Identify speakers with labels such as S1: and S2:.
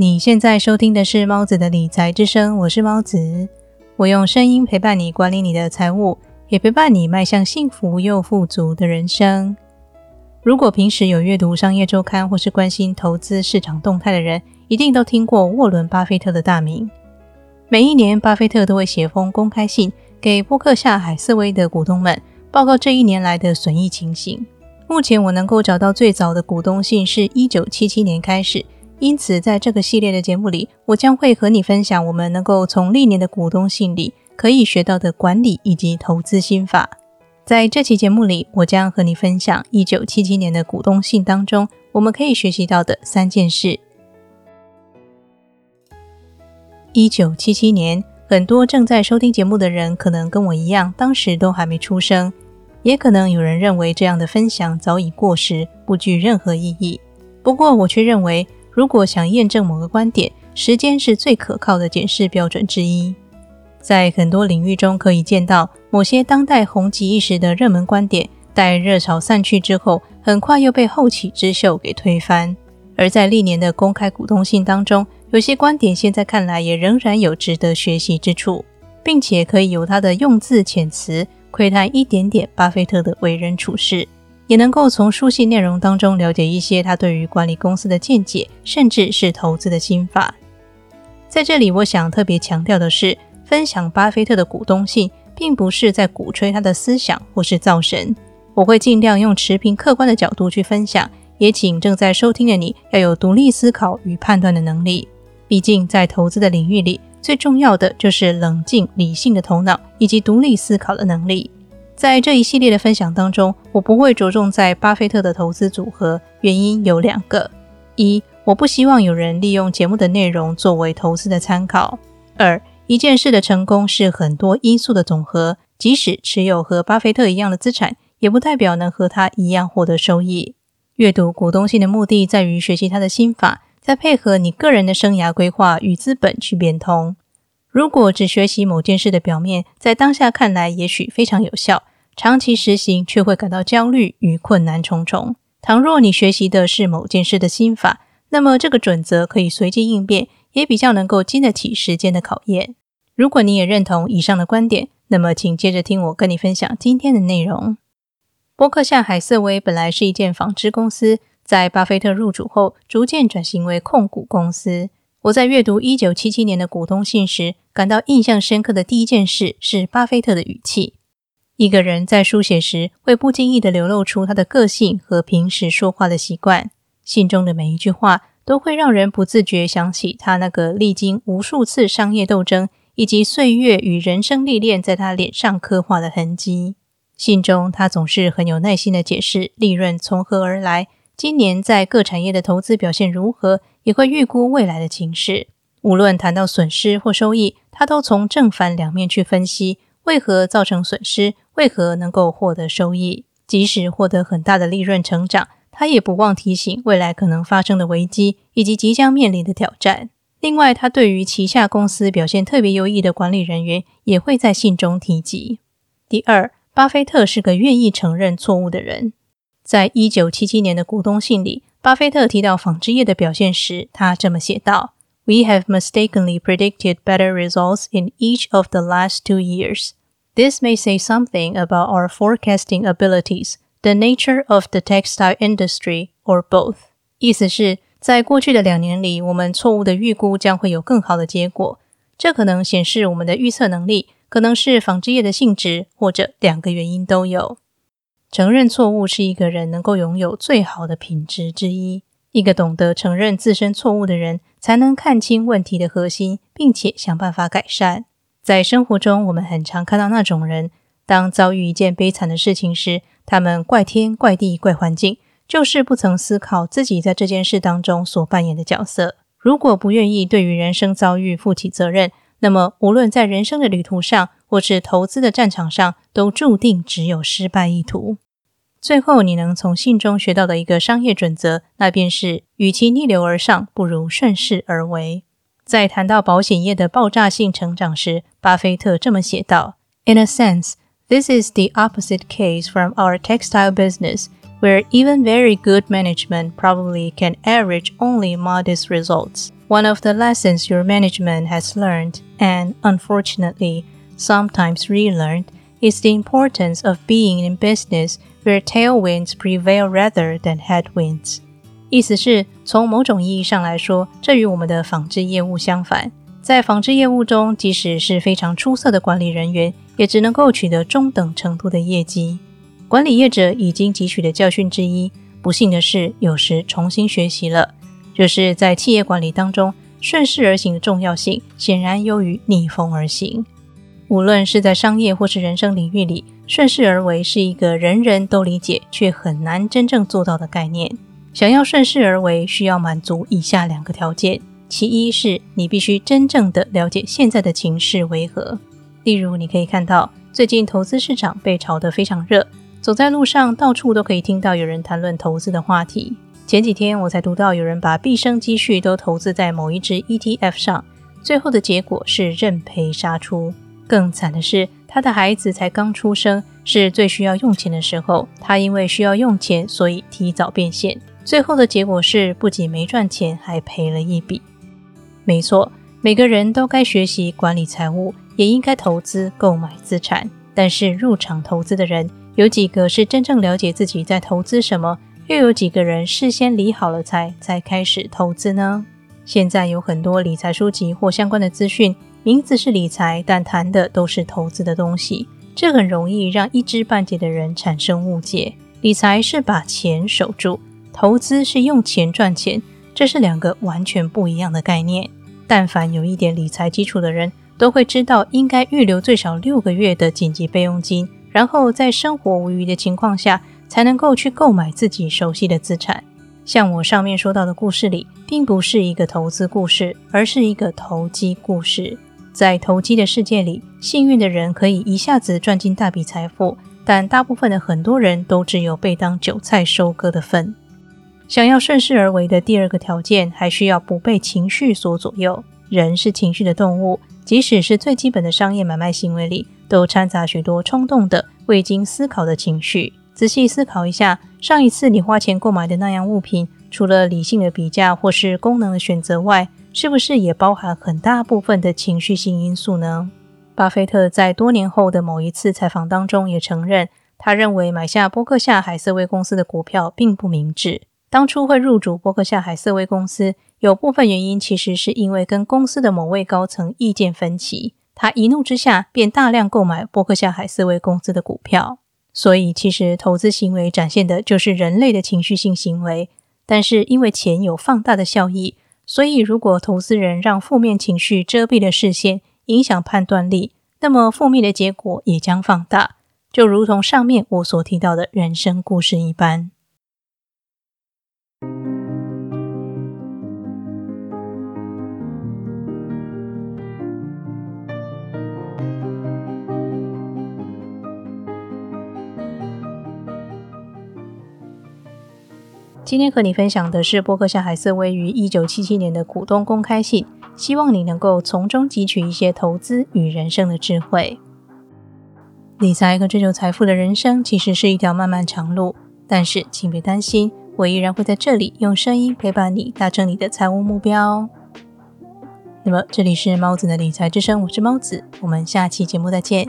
S1: 你现在收听的是猫子的理财之声，我是猫子，我用声音陪伴你管理你的财务，也陪伴你迈向幸福又富足的人生。如果平时有阅读商业周刊或是关心投资市场动态的人，一定都听过沃伦·巴菲特的大名。每一年，巴菲特都会写封公开信给波克夏·海瑟威的股东们，报告这一年来的损益情形。目前我能够找到最早的股东信是一九七七年开始，因此在这个系列的节目里，我将会和你分享我们能够从历年的股东信里可以学到的管理以及投资心法。在这期节目里，我将和你分享一九七七年的股东信当中我们可以学习到的三件事。一九七七年，很多正在收听节目的人可能跟我一样，当时都还没出生。也可能有人认为这样的分享早已过时，不具任何意义。不过，我却认为，如果想验证某个观点，时间是最可靠的检视标准之一。在很多领域中，可以见到某些当代红极一时的热门观点，待热潮散去之后，很快又被后起之秀给推翻。而在历年的公开股东信当中，有些观点现在看来也仍然有值得学习之处，并且可以由他的用字遣词。窥探一点点巴菲特的为人处事，也能够从书信内容当中了解一些他对于管理公司的见解，甚至是投资的心法。在这里，我想特别强调的是，分享巴菲特的股东信，并不是在鼓吹他的思想或是造神。我会尽量用持平客观的角度去分享，也请正在收听的你要有独立思考与判断的能力。毕竟，在投资的领域里，最重要的就是冷静理性的头脑以及独立思考的能力。在这一系列的分享当中，我不会着重在巴菲特的投资组合，原因有两个：一，我不希望有人利用节目的内容作为投资的参考；二，一件事的成功是很多因素的总和，即使持有和巴菲特一样的资产，也不代表能和他一样获得收益。阅读股东信的目的在于学习他的心法。再配合你个人的生涯规划与资本去变通。如果只学习某件事的表面，在当下看来也许非常有效，长期实行却会感到焦虑与困难重重。倘若你学习的是某件事的心法，那么这个准则可以随机应变，也比较能够经得起时间的考验。如果你也认同以上的观点，那么请接着听我跟你分享今天的内容。波克夏·海瑟威本来是一件纺织公司。在巴菲特入主后，逐渐转型为控股公司。我在阅读一九七七年的股东信时，感到印象深刻的第一件事是巴菲特的语气。一个人在书写时，会不经意地流露出他的个性和平时说话的习惯。信中的每一句话，都会让人不自觉想起他那个历经无数次商业斗争以及岁月与人生历练在他脸上刻画的痕迹。信中，他总是很有耐心地解释利润从何而来。今年在各产业的投资表现如何，也会预估未来的情势。无论谈到损失或收益，他都从正反两面去分析，为何造成损失，为何能够获得收益。即使获得很大的利润成长，他也不忘提醒未来可能发生的危机以及即将面临的挑战。另外，他对于旗下公司表现特别优异的管理人员，也会在信中提及。第二，巴菲特是个愿意承认错误的人。在一九七七年的股东信里，巴菲特提到纺织业的表现时，他这么写道：“We have mistakenly predicted better results in each of the last two years. This may say something about our forecasting abilities, the nature of the textile industry, or both.” 意思是，在过去的两年里，我们错误的预估将会有更好的结果。这可能显示我们的预测能力，可能是纺织业的性质，或者两个原因都有。承认错误是一个人能够拥有最好的品质之一。一个懂得承认自身错误的人，才能看清问题的核心，并且想办法改善。在生活中，我们很常看到那种人，当遭遇一件悲惨的事情时，他们怪天怪地怪环境，就是不曾思考自己在这件事当中所扮演的角色。如果不愿意对于人生遭遇负起责任，那么无论在人生的旅途上，或是投资的战场上，都注定只有失败一途。最后，你能从信中学到的一个商业准则，那便是：与其逆流而上，不如顺势而为。在谈到保险业的爆炸性成长时，巴菲特这么写道：“In a sense, this is the opposite case from our textile business, where even very good management probably can average only modest results. One of the lessons your management has learned, and unfortunately, sometimes relearned, is the importance of being in business where tailwinds prevail rather than headwinds. 意思是从某种意义上来说，这与我们的纺织业务相反。在纺织业务中，即使是非常出色的管理人员，也只能够取得中等程度的业绩。管理业者已经汲取的教训之一，不幸的是，有时重新学习了，就是在企业管理当中，顺势而行的重要性显然优于逆风而行。无论是在商业或是人生领域里，顺势而为是一个人人都理解却很难真正做到的概念。想要顺势而为，需要满足以下两个条件：其一是你必须真正的了解现在的情势为何。例如，你可以看到最近投资市场被炒得非常热。走在路上，到处都可以听到有人谈论投资的话题。前几天我才读到有人把毕生积蓄都投资在某一只 ETF 上，最后的结果是认赔杀出。更惨的是，他的孩子才刚出生，是最需要用钱的时候，他因为需要用钱，所以提早变现。最后的结果是不仅没赚钱，还赔了一笔。没错，每个人都该学习管理财务，也应该投资购买资产。但是入场投资的人。有几个是真正了解自己在投资什么？又有几个人事先理好了财才开始投资呢？现在有很多理财书籍或相关的资讯，名字是理财，但谈的都是投资的东西，这很容易让一知半解的人产生误解。理财是把钱守住，投资是用钱赚钱，这是两个完全不一样的概念。但凡有一点理财基础的人，都会知道应该预留最少六个月的紧急备用金。然后在生活无余的情况下，才能够去购买自己熟悉的资产。像我上面说到的故事里，并不是一个投资故事，而是一个投机故事。在投机的世界里，幸运的人可以一下子赚进大笔财富，但大部分的很多人都只有被当韭菜收割的份。想要顺势而为的第二个条件，还需要不被情绪所左右。人是情绪的动物，即使是最基本的商业买卖行为里。都掺杂许多冲动的、未经思考的情绪。仔细思考一下，上一次你花钱购买的那样物品，除了理性的比价或是功能的选择外，是不是也包含很大部分的情绪性因素呢？巴菲特在多年后的某一次采访当中也承认，他认为买下波克夏海瑟威公司的股票并不明智。当初会入主波克夏海瑟威公司，有部分原因其实是因为跟公司的某位高层意见分歧。他一怒之下便大量购买伯克夏海瑟威公司的股票，所以其实投资行为展现的就是人类的情绪性行为。但是因为钱有放大的效益，所以如果投资人让负面情绪遮蔽了视线，影响判断力，那么负面的结果也将放大，就如同上面我所提到的人生故事一般。今天和你分享的是波克夏海瑟威于一九七七年的股东公开信，希望你能够从中汲取一些投资与人生的智慧。理财和追求财富的人生其实是一条漫漫长路，但是请别担心，我依然会在这里用声音陪伴你，达成你的财务目标。那么这里是猫子的理财之声，我是猫子，我们下期节目再见。